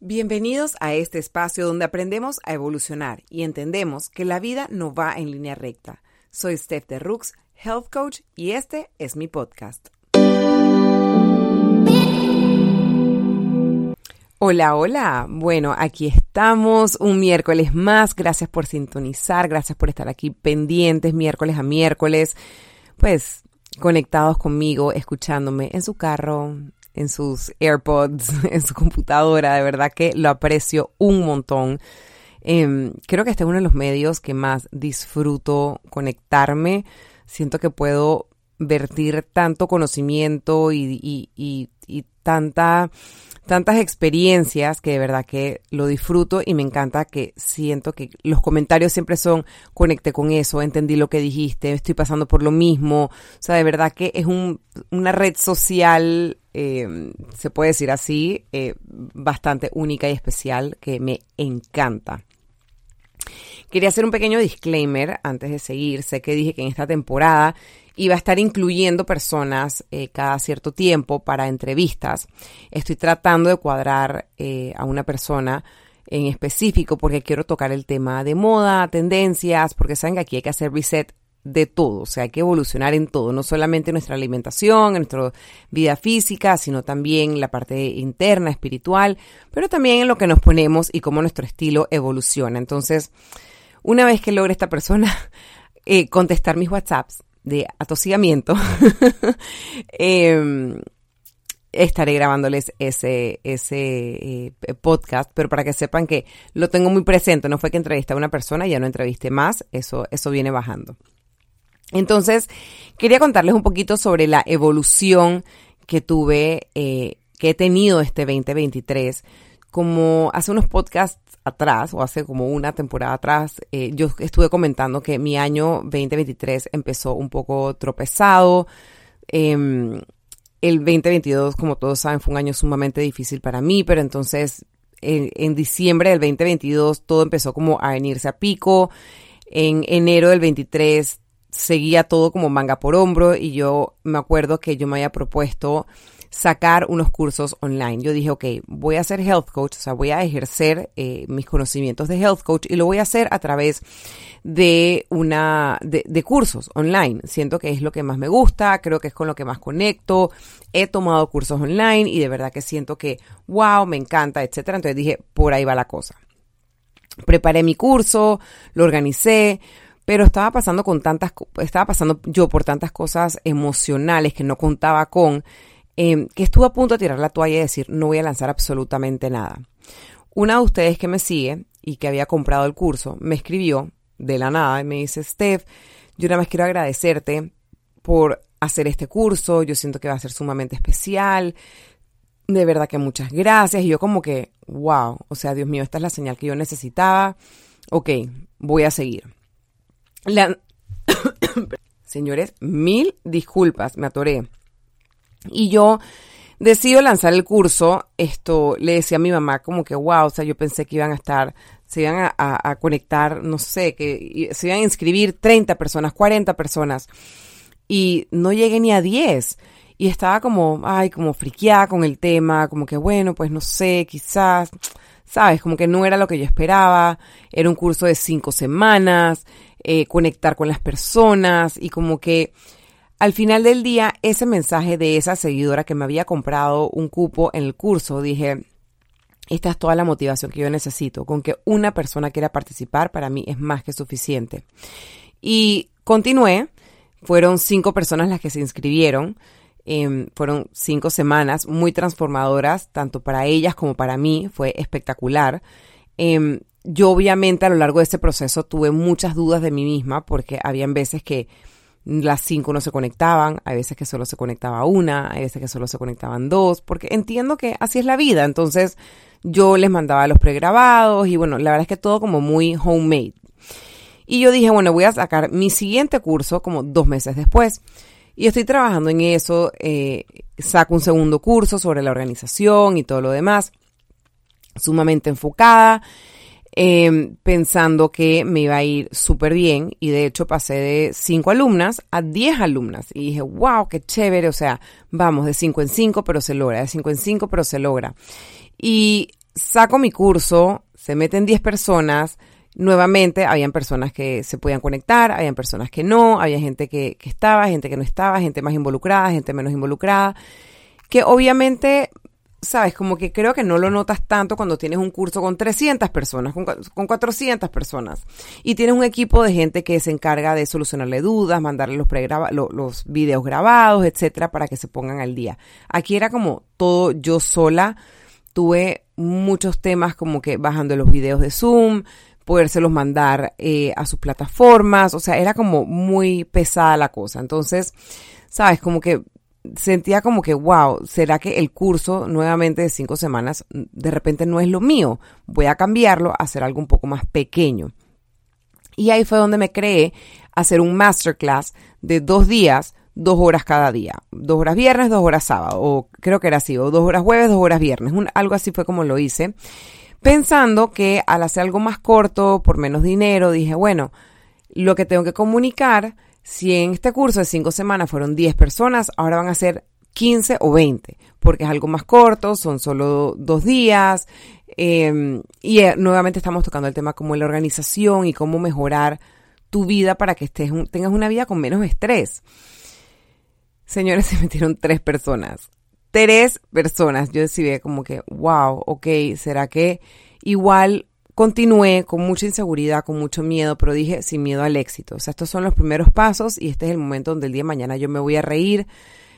Bienvenidos a este espacio donde aprendemos a evolucionar y entendemos que la vida no va en línea recta. Soy Steph de Rooks, Health Coach, y este es mi podcast. Hola, hola. Bueno, aquí estamos un miércoles más. Gracias por sintonizar, gracias por estar aquí pendientes miércoles a miércoles. Pues conectados conmigo, escuchándome en su carro, en sus AirPods, en su computadora. De verdad que lo aprecio un montón. Em, creo que este es uno de los medios que más disfruto conectarme. Siento que puedo vertir tanto conocimiento y, y tanta tantas experiencias que de verdad que lo disfruto y me encanta que siento que los comentarios siempre son conecté con eso, entendí lo que dijiste, estoy pasando por lo mismo. O sea, de verdad que es un, una red social, eh, se puede decir así, eh, bastante única y especial que me encanta. Quería hacer un pequeño disclaimer antes de seguir. Sé que dije que en esta temporada y va a estar incluyendo personas eh, cada cierto tiempo para entrevistas. Estoy tratando de cuadrar eh, a una persona en específico porque quiero tocar el tema de moda, tendencias, porque saben que aquí hay que hacer reset de todo, o sea, hay que evolucionar en todo, no solamente en nuestra alimentación, en nuestra vida física, sino también la parte interna, espiritual, pero también en lo que nos ponemos y cómo nuestro estilo evoluciona. Entonces, una vez que logre esta persona eh, contestar mis WhatsApps, de atosigamiento, em, estaré grabándoles ese, ese eh, podcast, pero para que sepan que lo tengo muy presente, no fue que entrevisté a una persona ya no entrevisté más, eso, eso viene bajando. Entonces, quería contarles un poquito sobre la evolución que tuve, eh, que he tenido este 2023. Como hace unos podcasts atrás, o hace como una temporada atrás, eh, yo estuve comentando que mi año 2023 empezó un poco tropezado. Em, el 2022, como todos saben, fue un año sumamente difícil para mí, pero entonces en, en, diciembre del 2022 todo empezó como a venirse a pico. En enero del 23 seguía todo como manga por hombro y yo me acuerdo que yo me había propuesto sacar unos cursos online. Yo dije, ok, voy a ser health coach, o sea, voy a ejercer eh, mis conocimientos de health coach y lo voy a hacer a través de una, de, de, cursos online. Siento que es lo que más me gusta, creo que es con lo que más conecto. He tomado cursos online y de verdad que siento que, wow, me encanta, etcétera. Entonces dije, por ahí va la cosa. Preparé mi curso, lo organicé, pero estaba pasando con tantas, estaba pasando yo por tantas cosas emocionales que no contaba con, Em, que estuve a punto de tirar la toalla y decir, no voy a lanzar absolutamente nada. Una de ustedes que me sigue y que había comprado el curso me escribió de la nada y me dice, Steph, yo nada más quiero agradecerte por hacer este curso, yo siento que va a ser sumamente especial, de verdad que muchas gracias. Y yo como que, wow, o sea, Dios mío, esta es la señal que yo necesitaba. Ok, voy a seguir. Señores, mil disculpas, me atoré. Y yo decido lanzar el curso, esto le decía a mi mamá como que, wow, o sea, yo pensé que iban a estar, se iban a, conectar, no sé, que se iban a inscribir 30 personas, 40 personas, y no llegué ni a 10. Y estaba como, ay, como friqueada con el tema, como que bueno, pues no sé, quizás, sabes, como que no era lo que yo esperaba, era un curso de cinco semanas, eh, conectar con las personas y como que al final del día, ese mensaje de esa seguidora que me había comprado un cupo en el curso, dije, esta es toda la motivación que yo necesito. Con que una persona quiera participar, para mí es más que suficiente. Y continué. Fueron cinco personas las que se inscribieron. Em, fueron cinco semanas muy transformadoras, tanto para ellas como para mí. Fue espectacular. Em, yo obviamente a lo largo de este proceso tuve muchas dudas de mí misma porque habían veces que las cinco no se conectaban, hay veces que solo se conectaba una, hay veces que solo se conectaban dos, porque entiendo que así es la vida. Entonces yo les mandaba los pregrabados y bueno, la verdad es que todo como muy homemade. Y yo dije, bueno, voy a sacar mi siguiente curso como dos meses después. Y estoy trabajando en eso, eh, saco un segundo curso sobre la organización y todo lo demás, sumamente enfocada. Em, pensando que me iba a ir súper bien y de hecho pasé de 5 alumnas a 10 alumnas y dije, wow, qué chévere, o sea, vamos de 5 en 5 pero se logra, de 5 en 5 pero se logra. Y saco mi curso, se meten 10 personas, nuevamente habían personas que se podían conectar, habían personas que no, había gente que, que estaba, gente que no estaba, gente más involucrada, gente menos involucrada, que obviamente sabes, como que creo que no lo notas tanto cuando tienes un curso con 300 personas, con, con 400 personas, y tienes un equipo de gente que se encarga de solucionarle dudas, mandarle los, los videos grabados, etcétera, para que se pongan al día. Aquí era como todo yo sola, tuve muchos temas como que bajando los videos de Zoom, podérselos mandar eh, a sus plataformas, o sea, era como muy pesada la cosa. Entonces, sabes, como que sentía como que, wow, ¿será que el curso nuevamente de cinco semanas de repente no es lo mío? Voy a cambiarlo a hacer algo un poco más pequeño. Y ahí fue donde me creé hacer un masterclass de dos días, dos horas cada día. Dos horas viernes, dos horas sábado, o creo que era así, o dos horas jueves, dos horas viernes. algo así fue como lo hice. Pensando que al hacer algo más corto, por menos dinero, dije, bueno, lo que tengo que comunicar si en este curso de cinco semanas fueron 10 personas, ahora van a ser 15 o 20, porque es algo más corto, son solo dos días. Em, y eh, nuevamente estamos tocando el tema como la organización y cómo mejorar tu vida para que estés, tengas una vida con menos estrés. Señores, se metieron tres personas. Tres personas. Yo decidí como que, wow, ok, ¿será que igual Continué con mucha inseguridad, con mucho miedo, pero dije sin miedo al éxito. O sea, estos son los primeros pasos y este es el momento donde el día de mañana yo me voy a reír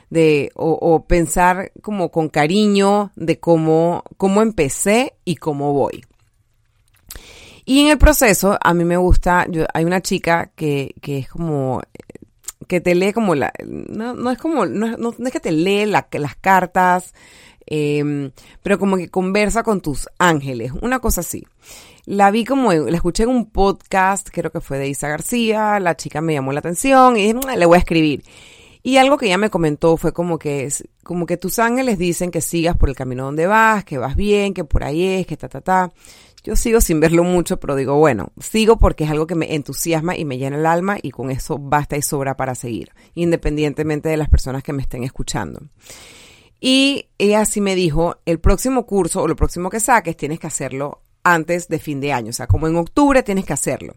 de o, pensar como con cariño de cómo, cómo empecé y cómo voy. Y en el proceso, a mí me gusta, yo, hay una chica que, que es como, que te lee como la, no, es como, no, es que te lee las cartas, em, pero como que conversa con tus ángeles, una cosa así. La vi como, la escuché en un podcast, creo que fue de Isa García, la chica me llamó la atención y mm, le voy a escribir. Y algo que ella me comentó fue como que, como que tus ángeles dicen que sigas por el camino donde vas, que vas bien, que por ahí es, que ta, ta, ta. Yo sigo sin verlo mucho, pero digo, bueno, sigo porque es algo que me entusiasma y me llena el alma y con eso basta y sobra para seguir, independientemente de las personas que me estén escuchando. Y ella sí me dijo, el próximo curso o lo próximo que saques tienes que hacerlo antes de fin de año, o sea, como en octubre tienes que hacerlo.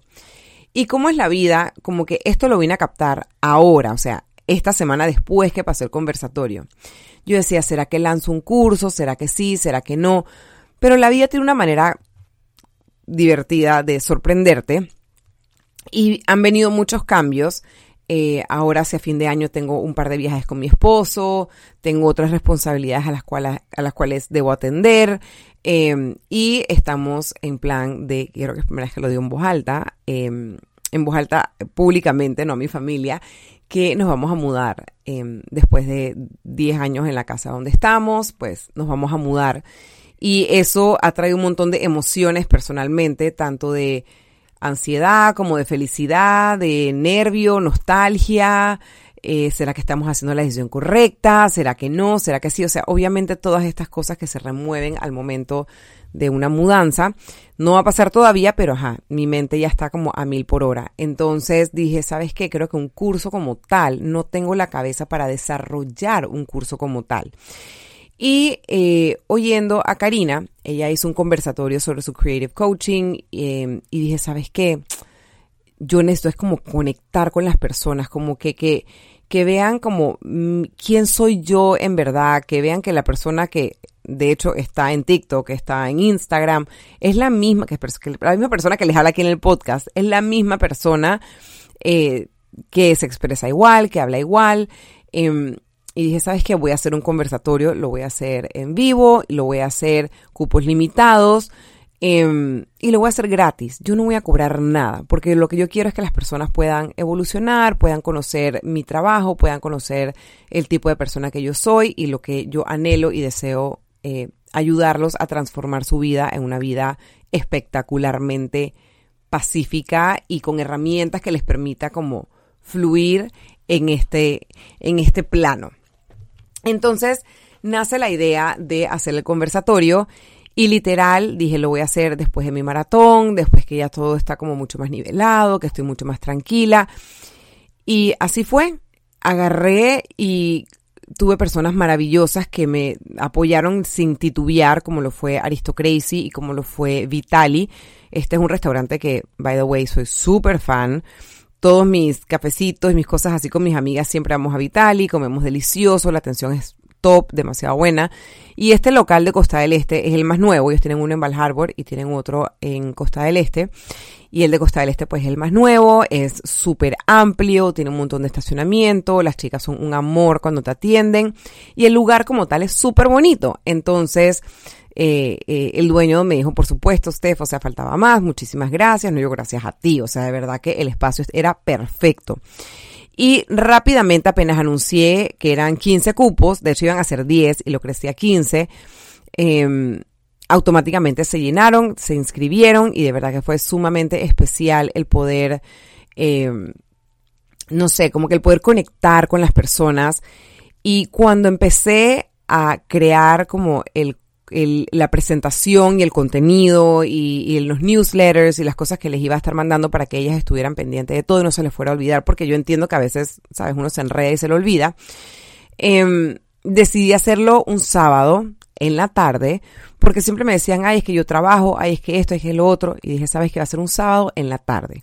Y cómo es la vida, como que esto lo vine a captar ahora, o sea, esta semana después que pasó el conversatorio. Yo decía, ¿será que lanzo un curso? ¿Será que sí? ¿Será que no? Pero la vida tiene una manera divertida de sorprenderte y han venido muchos cambios. Eh, ahora hacia fin de año tengo un par de viajes con mi esposo, tengo otras responsabilidades a las cuales, a las cuales debo atender. Em, y estamos en plan de, quiero que es primera vez que lo digo en voz alta, em, en voz alta públicamente, no a mi familia, que nos vamos a mudar. Em, después de 10 años en la casa donde estamos, pues nos vamos a mudar. Y eso ha traído un montón de emociones personalmente, tanto de ansiedad como de felicidad, de nervio, nostalgia, eh, ¿será que estamos haciendo la decisión correcta? ¿Será que no? ¿Será que sí? O sea, obviamente todas estas cosas que se remueven al momento de una mudanza. No va a pasar todavía, pero ajá, mi mente ya está como a mil por hora. Entonces dije, ¿sabes qué? Creo que un curso como tal, no tengo la cabeza para desarrollar un curso como tal. Y eh, oyendo a Karina, ella hizo un conversatorio sobre su creative coaching eh, y dije, ¿sabes qué? Yo necesito es como conectar con las personas, como que, que que vean como mm, quién soy yo en verdad, que vean que la persona que de hecho está en TikTok, que está en Instagram, es la misma, que, la misma persona que les habla aquí en el podcast, es la misma persona eh, que se expresa igual, que habla igual. Em, y dije, ¿sabes qué? Voy a hacer un conversatorio, lo voy a hacer en vivo, lo voy a hacer cupos limitados. Em, y lo voy a hacer gratis. Yo no voy a cobrar nada, porque lo que yo quiero es que las personas puedan evolucionar, puedan conocer mi trabajo, puedan conocer el tipo de persona que yo soy y lo que yo anhelo y deseo eh, ayudarlos a transformar su vida en una vida espectacularmente pacífica y con herramientas que les permita como fluir en este, en este plano. Entonces, nace la idea de hacer el conversatorio y literal dije, lo voy a hacer después de mi maratón, después que ya todo está como mucho más nivelado, que estoy mucho más tranquila. Y así fue. Agarré y tuve personas maravillosas que me apoyaron sin titubear, como lo fue Aristocracy y como lo fue Vitali. Este es un restaurante que, by the way, soy súper fan. Todos mis cafecitos y mis cosas así con mis amigas siempre vamos a Vitali, comemos delicioso, la atención es top, demasiado buena. Y este local de Costa del Este es el más nuevo. Ellos tienen uno en Val Harbor y tienen otro en Costa del Este. Y el de Costa del Este, pues es el más nuevo, es súper amplio, tiene un montón de estacionamiento, las chicas son un amor cuando te atienden. Y el lugar como tal es súper bonito. Entonces, eh, eh, el dueño me dijo, por supuesto, Steph, o sea, faltaba más, muchísimas gracias, no yo gracias a ti, o sea, de verdad que el espacio era perfecto. Y rápidamente apenas anuncié que eran 15 cupos, de hecho iban a ser 10 y lo crecí a 15, em, automáticamente se llenaron, se inscribieron y de verdad que fue sumamente especial el poder, em, no sé, como que el poder conectar con las personas. Y cuando empecé a crear como el la presentación y el contenido y, los newsletters y las cosas que les iba a estar mandando para que ellas estuvieran pendientes de todo y no se les fuera a olvidar, porque yo entiendo que a veces, sabes, uno se enreda y se lo olvida. Em, decidí hacerlo un sábado en la tarde, porque siempre me decían, ay, es que yo trabajo, ay, es que esto, es que lo otro, y dije, sabes que va a ser un sábado en la tarde,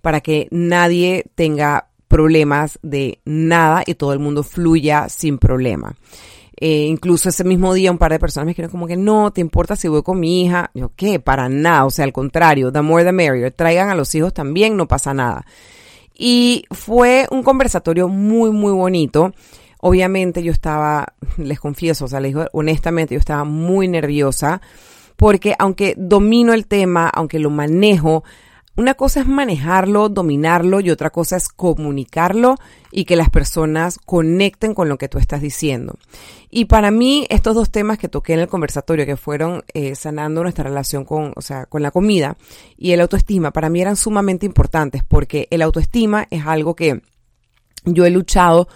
para que nadie tenga problemas de nada y todo el mundo fluya sin problema. Eh, incluso ese mismo día un par de personas me dijeron como que no, ¿te importa si voy con mi hija? Yo, ¿qué? Para nada, o sea, al contrario, the more the merrier, traigan a los hijos también, no pasa nada. Y fue un conversatorio muy, muy bonito. Obviamente yo estaba, les confieso, o sea, les digo honestamente, yo estaba muy nerviosa porque aunque domino el tema, aunque lo manejo, una cosa es manejarlo, dominarlo y otra cosa es comunicarlo y que las personas conecten con lo que tú estás diciendo. Y para mí, estos dos temas que toqué en el conversatorio, que fueron eh, sanando nuestra relación con, o sea, con la comida y el autoestima, para mí eran sumamente importantes porque el autoestima es algo que yo he luchado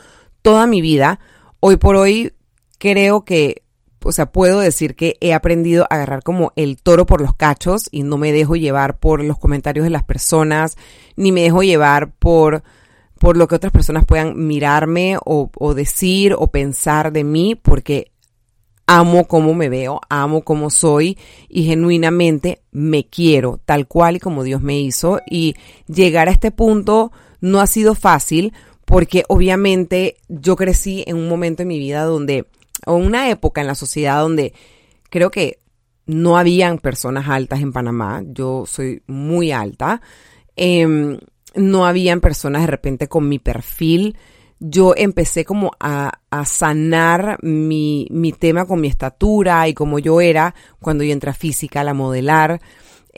toda mi vida. Hoy por hoy creo que o sea, puedo decir que he aprendido a agarrar como el toro por los cachos y no me dejo llevar por los comentarios de las personas, ni me dejo llevar por, por lo que otras personas puedan mirarme o, o decir o pensar de mí, porque amo cómo me veo, amo cómo soy y genuinamente me quiero tal cual y como Dios me hizo. Y llegar a este punto no ha sido fácil porque obviamente yo crecí en un momento en mi vida donde o una época en la sociedad donde creo que no habían personas altas en Panamá. Yo soy muy alta. Em, no habían personas de repente con mi perfil. Yo empecé como a, sanar mi, tema con mi estatura y como yo era cuando yo entré a física, a modelar.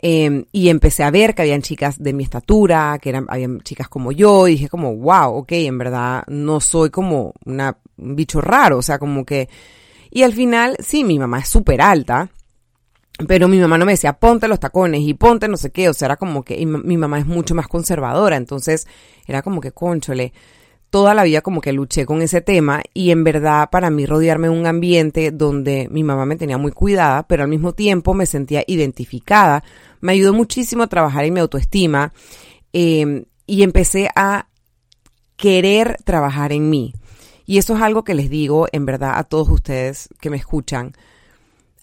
Em, y empecé a ver que habían chicas de mi estatura, que eran, habían chicas como yo, y dije como, wow, ok, en verdad no soy como una, un bicho raro, o sea, como que, y al final, sí, mi mamá es súper alta, pero mi mamá no me decía, ponte los tacones y ponte no sé qué, o sea, era como que, mi mamá es mucho más conservadora, entonces era como que, conchole, toda la vida como que luché con ese tema y en verdad para mí rodearme un ambiente donde mi mamá me tenía muy cuidada, pero al mismo tiempo me sentía identificada, me ayudó muchísimo a trabajar en mi autoestima em, y empecé a querer trabajar en mí. Y eso es algo que les digo en verdad a todos ustedes que me escuchan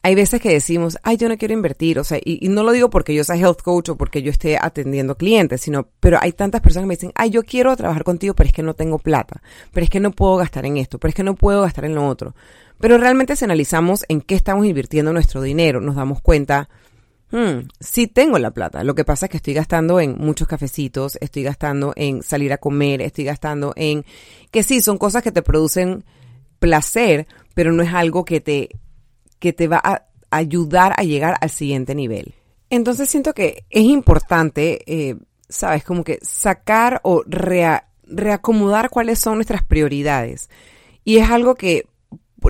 hay veces que decimos, ay, yo no quiero invertir, o sea, y, no lo digo porque yo sea health coach o porque yo esté atendiendo clientes, sino, pero hay tantas personas que me dicen, ay, yo quiero trabajar contigo, pero es que no tengo plata, pero es que no puedo gastar en esto, pero es que no puedo gastar en lo otro. Pero realmente si analizamos en qué estamos invirtiendo nuestro dinero, nos damos cuenta, hmm, sí tengo la plata. Lo que pasa es que estoy gastando en muchos cafecitos, estoy gastando en salir a comer, estoy gastando en que sí, son cosas que te producen placer, pero no es algo que te que te va a ayudar a llegar al siguiente nivel. Entonces siento que es importante, eh, sabes, como que sacar o reacomodar cuáles son nuestras prioridades. Y es algo que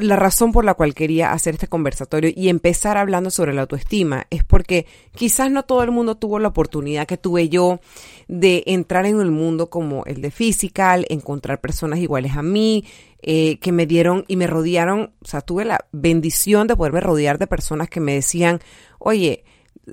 la razón por la cual quería hacer este conversatorio y empezar hablando sobre la autoestima es porque quizás no todo el mundo tuvo la oportunidad que tuve yo de entrar en el mundo como el de Physical, encontrar personas iguales a mí, eh, que me dieron y me rodearon, o sea, tuve la bendición de poderme rodear de personas que me decían, oye,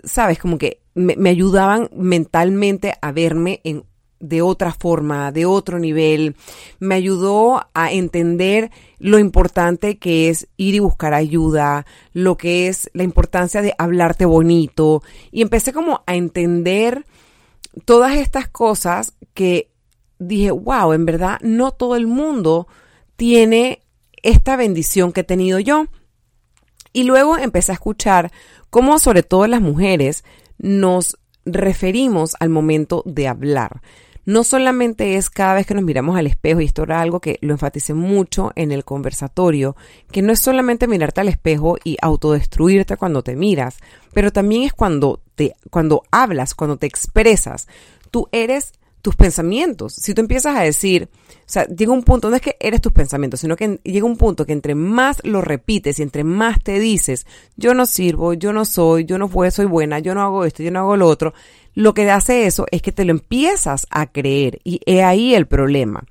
sabes, como que me, me ayudaban mentalmente a verme en de otra forma, de otro nivel. Me ayudó a entender lo importante que es ir y buscar ayuda, lo que es la importancia de hablarte bonito. Y empecé como a entender todas estas cosas que dije, wow, en verdad no todo el mundo tiene esta bendición que he tenido yo. Y luego empecé a escuchar cómo sobre todo las mujeres nos referimos al momento de hablar. No solamente es cada vez que nos miramos al espejo, y esto era algo que lo enfaticé mucho en el conversatorio, que no es solamente mirarte al espejo y autodestruirte cuando te miras, pero también es cuando te, cuando hablas, cuando te expresas. Tú eres tus pensamientos. Si tú empiezas a decir, o sea, llega un punto, no es que eres tus pensamientos, sino que llega un punto que entre más lo repites y entre más te dices, yo no sirvo, yo no soy, yo no fue, soy buena, yo no hago esto, yo no hago lo otro, lo que hace eso es que te lo empiezas a creer y es ahí el problema.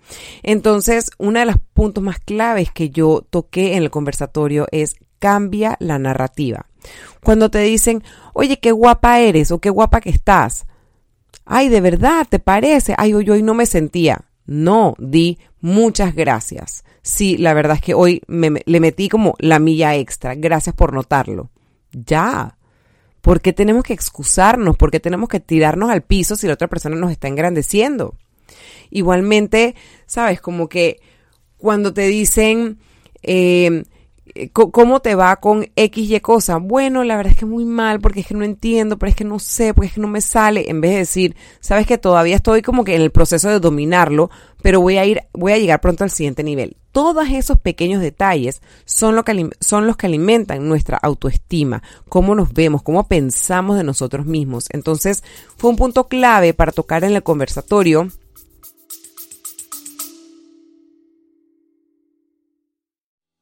Entonces, uno de los puntos más claves que yo toqué en el conversatorio es cambia la narrativa. Cuando te dicen, oye, qué guapa eres o qué guapa que estás, ay, de verdad, ¿te parece? Ay, hoy, hoy no me sentía. No, di muchas gracias. Sí, la verdad es que hoy me, le metí como la milla extra. Gracias por notarlo. Ya. ¿Por qué tenemos que excusarnos? ¿Por qué tenemos que tirarnos al piso si la otra persona nos está engrandeciendo? Igualmente, sabes, como que cuando te dicen, eh, ¿Cómo te va con X y cosa? Bueno, la verdad es que muy mal porque es que no entiendo, pero es que no sé, porque es que no me sale. En vez de decir, sabes que todavía estoy como que en el proceso de dominarlo, pero voy a ir, voy a llegar pronto al siguiente nivel. Todos esos pequeños detalles son, que, son los que alimentan nuestra autoestima, cómo nos vemos, cómo pensamos de nosotros mismos. Entonces, fue un punto clave para tocar en el conversatorio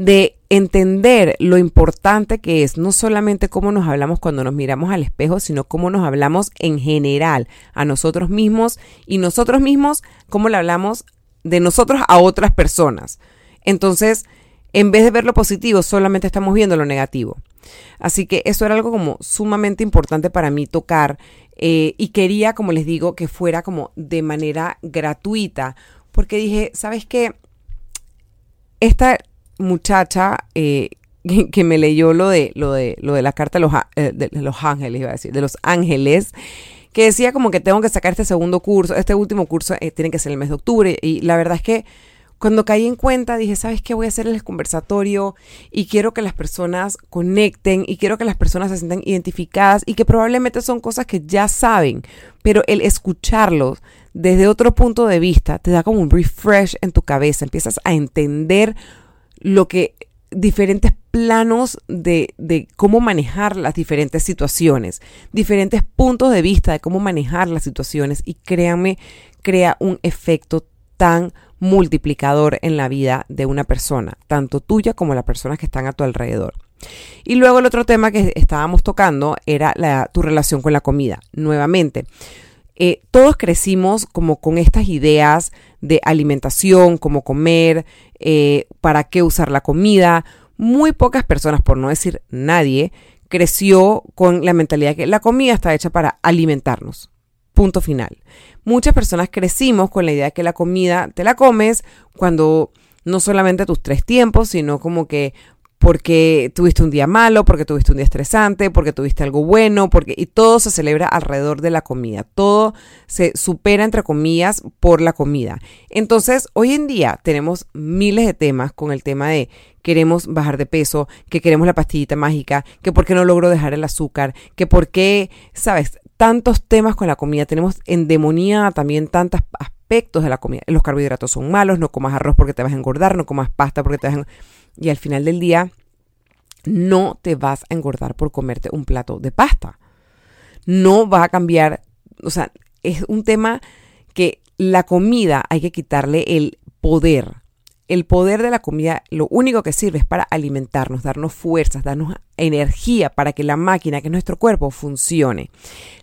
De entender lo importante que es no solamente cómo nos hablamos cuando nos miramos al espejo, sino cómo nos hablamos en general a nosotros mismos y nosotros mismos cómo le hablamos de nosotros a otras personas. Entonces, en vez de ver lo positivo, solamente estamos viendo lo negativo. Así que eso era algo como sumamente importante para mí tocar eh, y quería, como les digo, que fuera como de manera gratuita, porque dije, ¿sabes qué? Esta muchacha eh, que, me leyó lo de, lo de, lo de la carta de los, eh, de los ángeles, iba a decir, de los ángeles, que decía como que tengo que sacar este segundo curso, este último curso eh, tiene que ser el mes de octubre. Y la verdad es que cuando caí en cuenta dije, ¿sabes qué? Voy a hacer el conversatorio y quiero que las personas conecten y quiero que las personas se sientan identificadas y que probablemente son cosas que ya saben, pero el escucharlos desde otro punto de vista te da como un refresh en tu cabeza, empiezas a entender lo que diferentes planos de, de, cómo manejar las diferentes situaciones, diferentes puntos de vista de cómo manejar las situaciones y créanme, crea un efecto tan multiplicador en la vida de una persona, tanto tuya como las personas que están a tu alrededor. Y luego el otro tema que estábamos tocando era tu relación con la comida. Nuevamente, eh, todos crecimos como con estas ideas de alimentación, cómo comer, eh, para qué usar la comida. Muy pocas personas, por no decir nadie, creció con la mentalidad que la comida está hecha para alimentarnos. Punto final. Muchas personas crecimos con la idea de que la comida te la comes cuando no solamente tus tres tiempos, sino como que porque tuviste un día malo, porque tuviste un día estresante, porque tuviste algo bueno, porque y todo se celebra alrededor de la comida. Todo se supera entre comillas por la comida. Entonces, hoy en día tenemos miles de temas con el tema de queremos bajar de peso, que queremos la pastillita mágica, que por qué no logro dejar el azúcar, que por qué, sabes, tantos temas con la comida. Tenemos endemoniada también tantos aspectos de la comida. Los carbohidratos son malos, no comas arroz porque te vas a engordar, no comas pasta porque te vas a y al final del día no te vas a engordar por comerte un plato de pasta. no va a cambiar, o sea, es un tema que la comida hay que quitarle el poder el poder de la comida lo único que sirve es para alimentarnos, darnos fuerzas, darnos energía para que la máquina, que es nuestro cuerpo, funcione.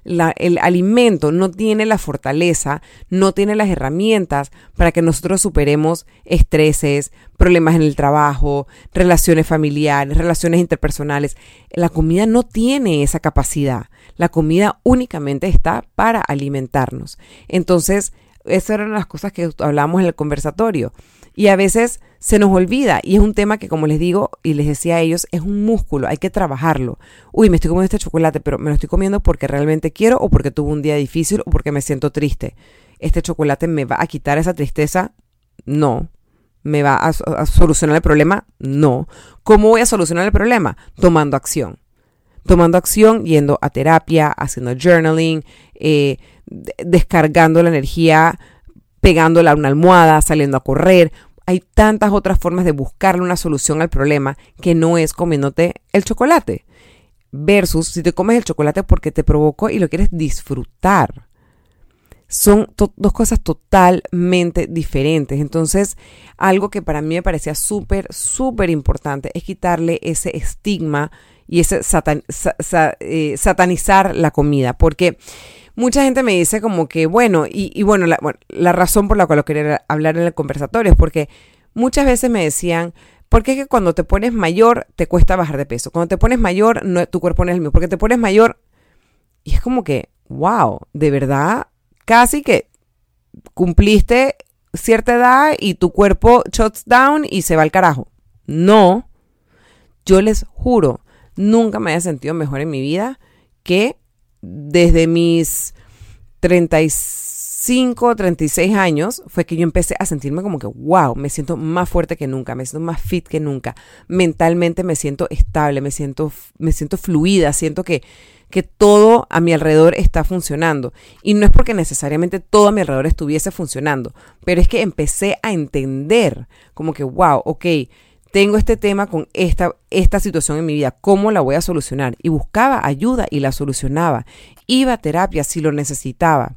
el alimento no tiene la fortaleza, no tiene las herramientas para que nosotros superemos estreses, problemas en el trabajo, relaciones familiares, relaciones interpersonales. La comida no tiene esa capacidad. La comida únicamente está para alimentarnos. Entonces, esas eran las cosas que hablamos en el conversatorio. Y a veces se nos olvida y es un tema que, como les digo y les decía a ellos, es un músculo, hay que trabajarlo. Uy, me estoy comiendo este chocolate, pero me lo estoy comiendo porque realmente quiero o porque tuve un día difícil o porque me siento triste. ¿Este chocolate me va a quitar esa tristeza? No. ¿Me va a, solucionar el problema? No. ¿Cómo voy a solucionar el problema? Tomando acción. Tomando acción, yendo a terapia, haciendo journaling, eh, descargando la energía pegándola a una almohada, saliendo a correr, hay tantas otras formas de buscarle una solución al problema que no es comiéndote el chocolate. Versus si te comes el chocolate porque te provocó y lo quieres disfrutar. Son dos cosas totalmente diferentes. Entonces, algo que para mí me parecía súper, súper importante es quitarle ese estigma y ese eh, satanizar la comida. Porque mucha gente me dice como que, bueno, y, bueno, la, razón por la cual lo quería hablar en el conversatorio es porque muchas veces me decían, porque es que cuando te pones mayor te cuesta bajar de peso. Cuando te pones mayor, no, tu cuerpo no es el mismo. Porque te pones mayor y es como que, wow, de verdad, casi que cumpliste cierta edad y tu cuerpo shuts down y se va al carajo. No, yo les juro, nunca me haya sentido mejor en mi vida que desde mis 35, 36 años fue que yo empecé a sentirme como que, wow, me siento más fuerte que nunca, me siento más fit que nunca, mentalmente me siento estable, me siento, me siento fluida, siento que, que todo a mi alrededor está funcionando. Y no es porque necesariamente todo a mi alrededor estuviese funcionando, pero es que empecé a entender como que, wow, ok, tengo este tema con esta, esta situación en mi vida, ¿cómo la voy a solucionar? Y buscaba ayuda y la solucionaba. Iba a terapia si lo necesitaba.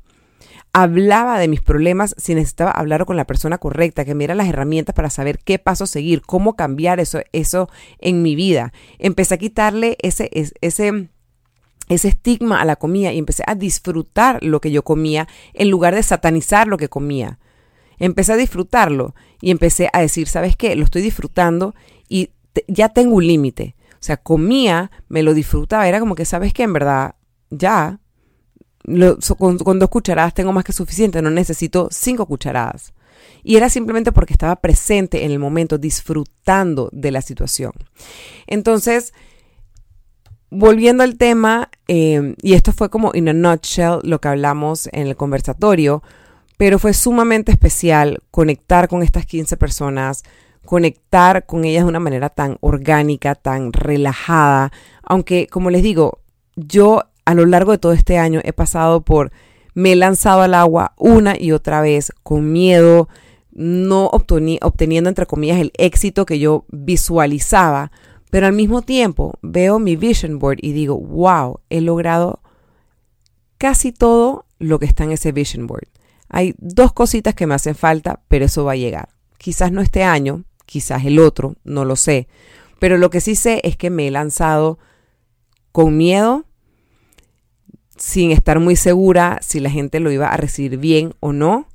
Hablaba de mis problemas si necesitaba hablar con la persona correcta, que me diera las herramientas para saber qué paso seguir, cómo cambiar eso, eso en mi vida. Empecé a quitarle ese, ese, ese estigma a la comida y empecé a disfrutar lo que yo comía en lugar de satanizar lo que comía empecé a disfrutarlo y empecé a decir, ¿sabes qué? Lo estoy disfrutando y ya tengo un límite. O sea, comía, me lo disfrutaba, era como que, ¿sabes qué? En verdad, ya, con, dos cucharadas tengo más que suficiente, no necesito cinco cucharadas. Y era simplemente porque estaba presente en el momento, disfrutando de la situación. Entonces, volviendo al tema, eh, y esto fue como in a nutshell lo que hablamos en el conversatorio, pero fue sumamente especial conectar con estas 15 personas, conectar con ellas de una manera tan orgánica, tan relajada, aunque como les digo, yo a lo largo de todo este año he pasado por, me he lanzado al agua una y otra vez con miedo, no obteniendo entre comillas el éxito que yo visualizaba, pero al mismo tiempo veo mi vision board y digo, wow, he logrado casi todo lo que está en ese vision board. Hay dos cositas que me hacen falta, pero eso va a llegar. Quizás no este año, quizás el otro, no lo sé. Pero lo que sí sé es que me he lanzado con miedo, sin estar muy segura si la gente lo iba a recibir bien o no,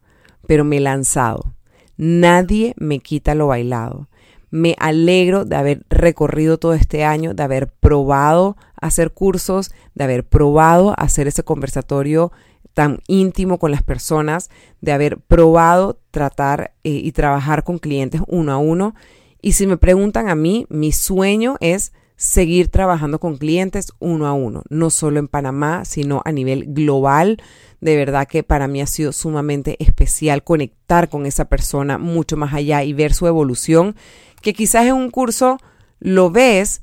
pero me he lanzado. Nadie me quita lo bailado. Me alegro de haber recorrido todo este año, de haber probado hacer cursos, de haber probado hacer ese conversatorio tan íntimo con las personas, de haber probado tratar eh, y trabajar con clientes uno a uno. Y si me preguntan a mí, mi sueño es seguir trabajando con clientes uno a uno, no solo en Panamá, sino a nivel global. De verdad que para mí ha sido sumamente especial conectar con esa persona mucho más allá y ver su evolución, que quizás en un curso lo ves,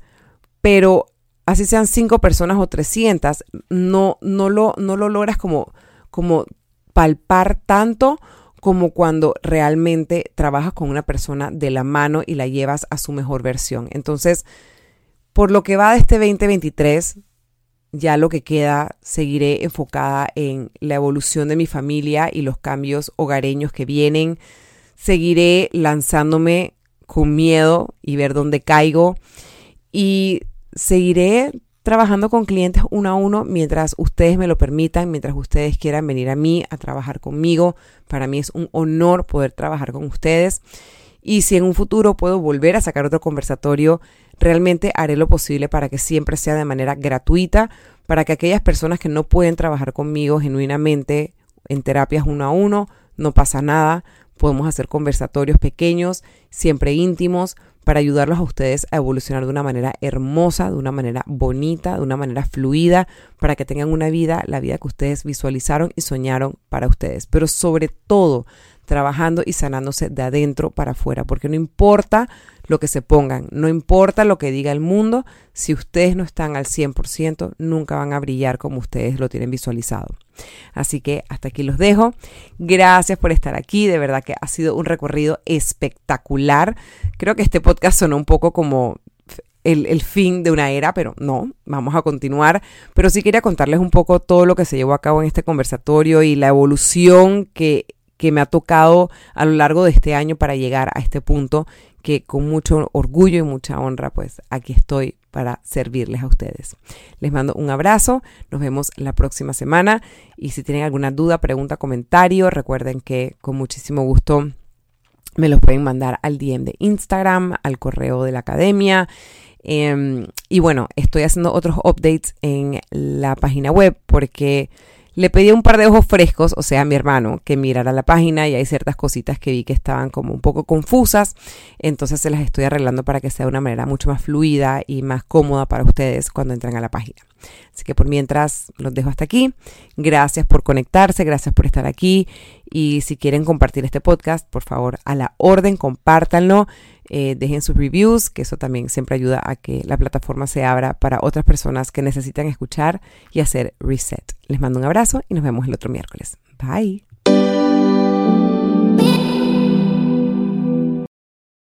pero así sean cinco personas o 300, no, no, lo, no lo logras como como palpar tanto como cuando realmente trabajas con una persona de la mano y la llevas a su mejor versión. Entonces, por lo que va de este 2023, ya lo que queda seguiré enfocada en la evolución de mi familia y los cambios hogareños que vienen. Seguiré lanzándome con miedo y ver dónde caigo. Y seguiré trabajando con clientes uno a uno mientras ustedes me lo permitan, mientras ustedes quieran venir a mí a trabajar conmigo. Para mí es un honor poder trabajar con ustedes. Y si en un futuro puedo volver a sacar otro conversatorio, realmente haré lo posible para que siempre sea de manera gratuita, para que aquellas personas que no pueden trabajar conmigo genuinamente en terapias uno a uno, no pasa nada, podemos hacer conversatorios pequeños, siempre íntimos, para ayudarlos a ustedes a evolucionar de una manera hermosa, de una manera bonita, de una manera fluida, para que tengan una vida, la vida que ustedes visualizaron y soñaron para ustedes. Pero sobre todo, trabajando y sanándose de adentro para afuera, porque no importa lo que se pongan, no importa lo que diga el mundo, si ustedes no están al 100%, nunca van a brillar como ustedes lo tienen visualizado. Así que hasta aquí los dejo. Gracias por estar aquí, de verdad que ha sido un recorrido espectacular. Creo que este podcast sonó un poco como el, fin de una era, pero no, vamos a continuar. Pero sí quería contarles un poco todo lo que se llevó a cabo en este conversatorio y la evolución que que me ha tocado a lo largo de este año para llegar a este punto que con mucho orgullo y mucha honra pues aquí estoy para servirles a ustedes. Les mando un abrazo, nos vemos la próxima semana y si tienen alguna duda, pregunta, comentario, recuerden que con muchísimo gusto me los pueden mandar al DM de Instagram, al correo de la academia. Em, y bueno, estoy haciendo otros updates en la página web porque le pedí un par de ojos frescos, o sea, a mi hermano, que mirara la página y hay ciertas cositas que vi que estaban como un poco confusas, entonces se las estoy arreglando para que sea de una manera mucho más fluida y más cómoda para ustedes cuando entran a la página. Así que por mientras los dejo hasta aquí. Gracias por conectarse, gracias por estar aquí y si quieren compartir este podcast, por favor, a la orden, compártanlo. Eh, dejen sus reviews, que eso también siempre ayuda a que la plataforma se abra para otras personas que necesitan escuchar y hacer reset. Les mando un abrazo y nos vemos el otro miércoles. Bye.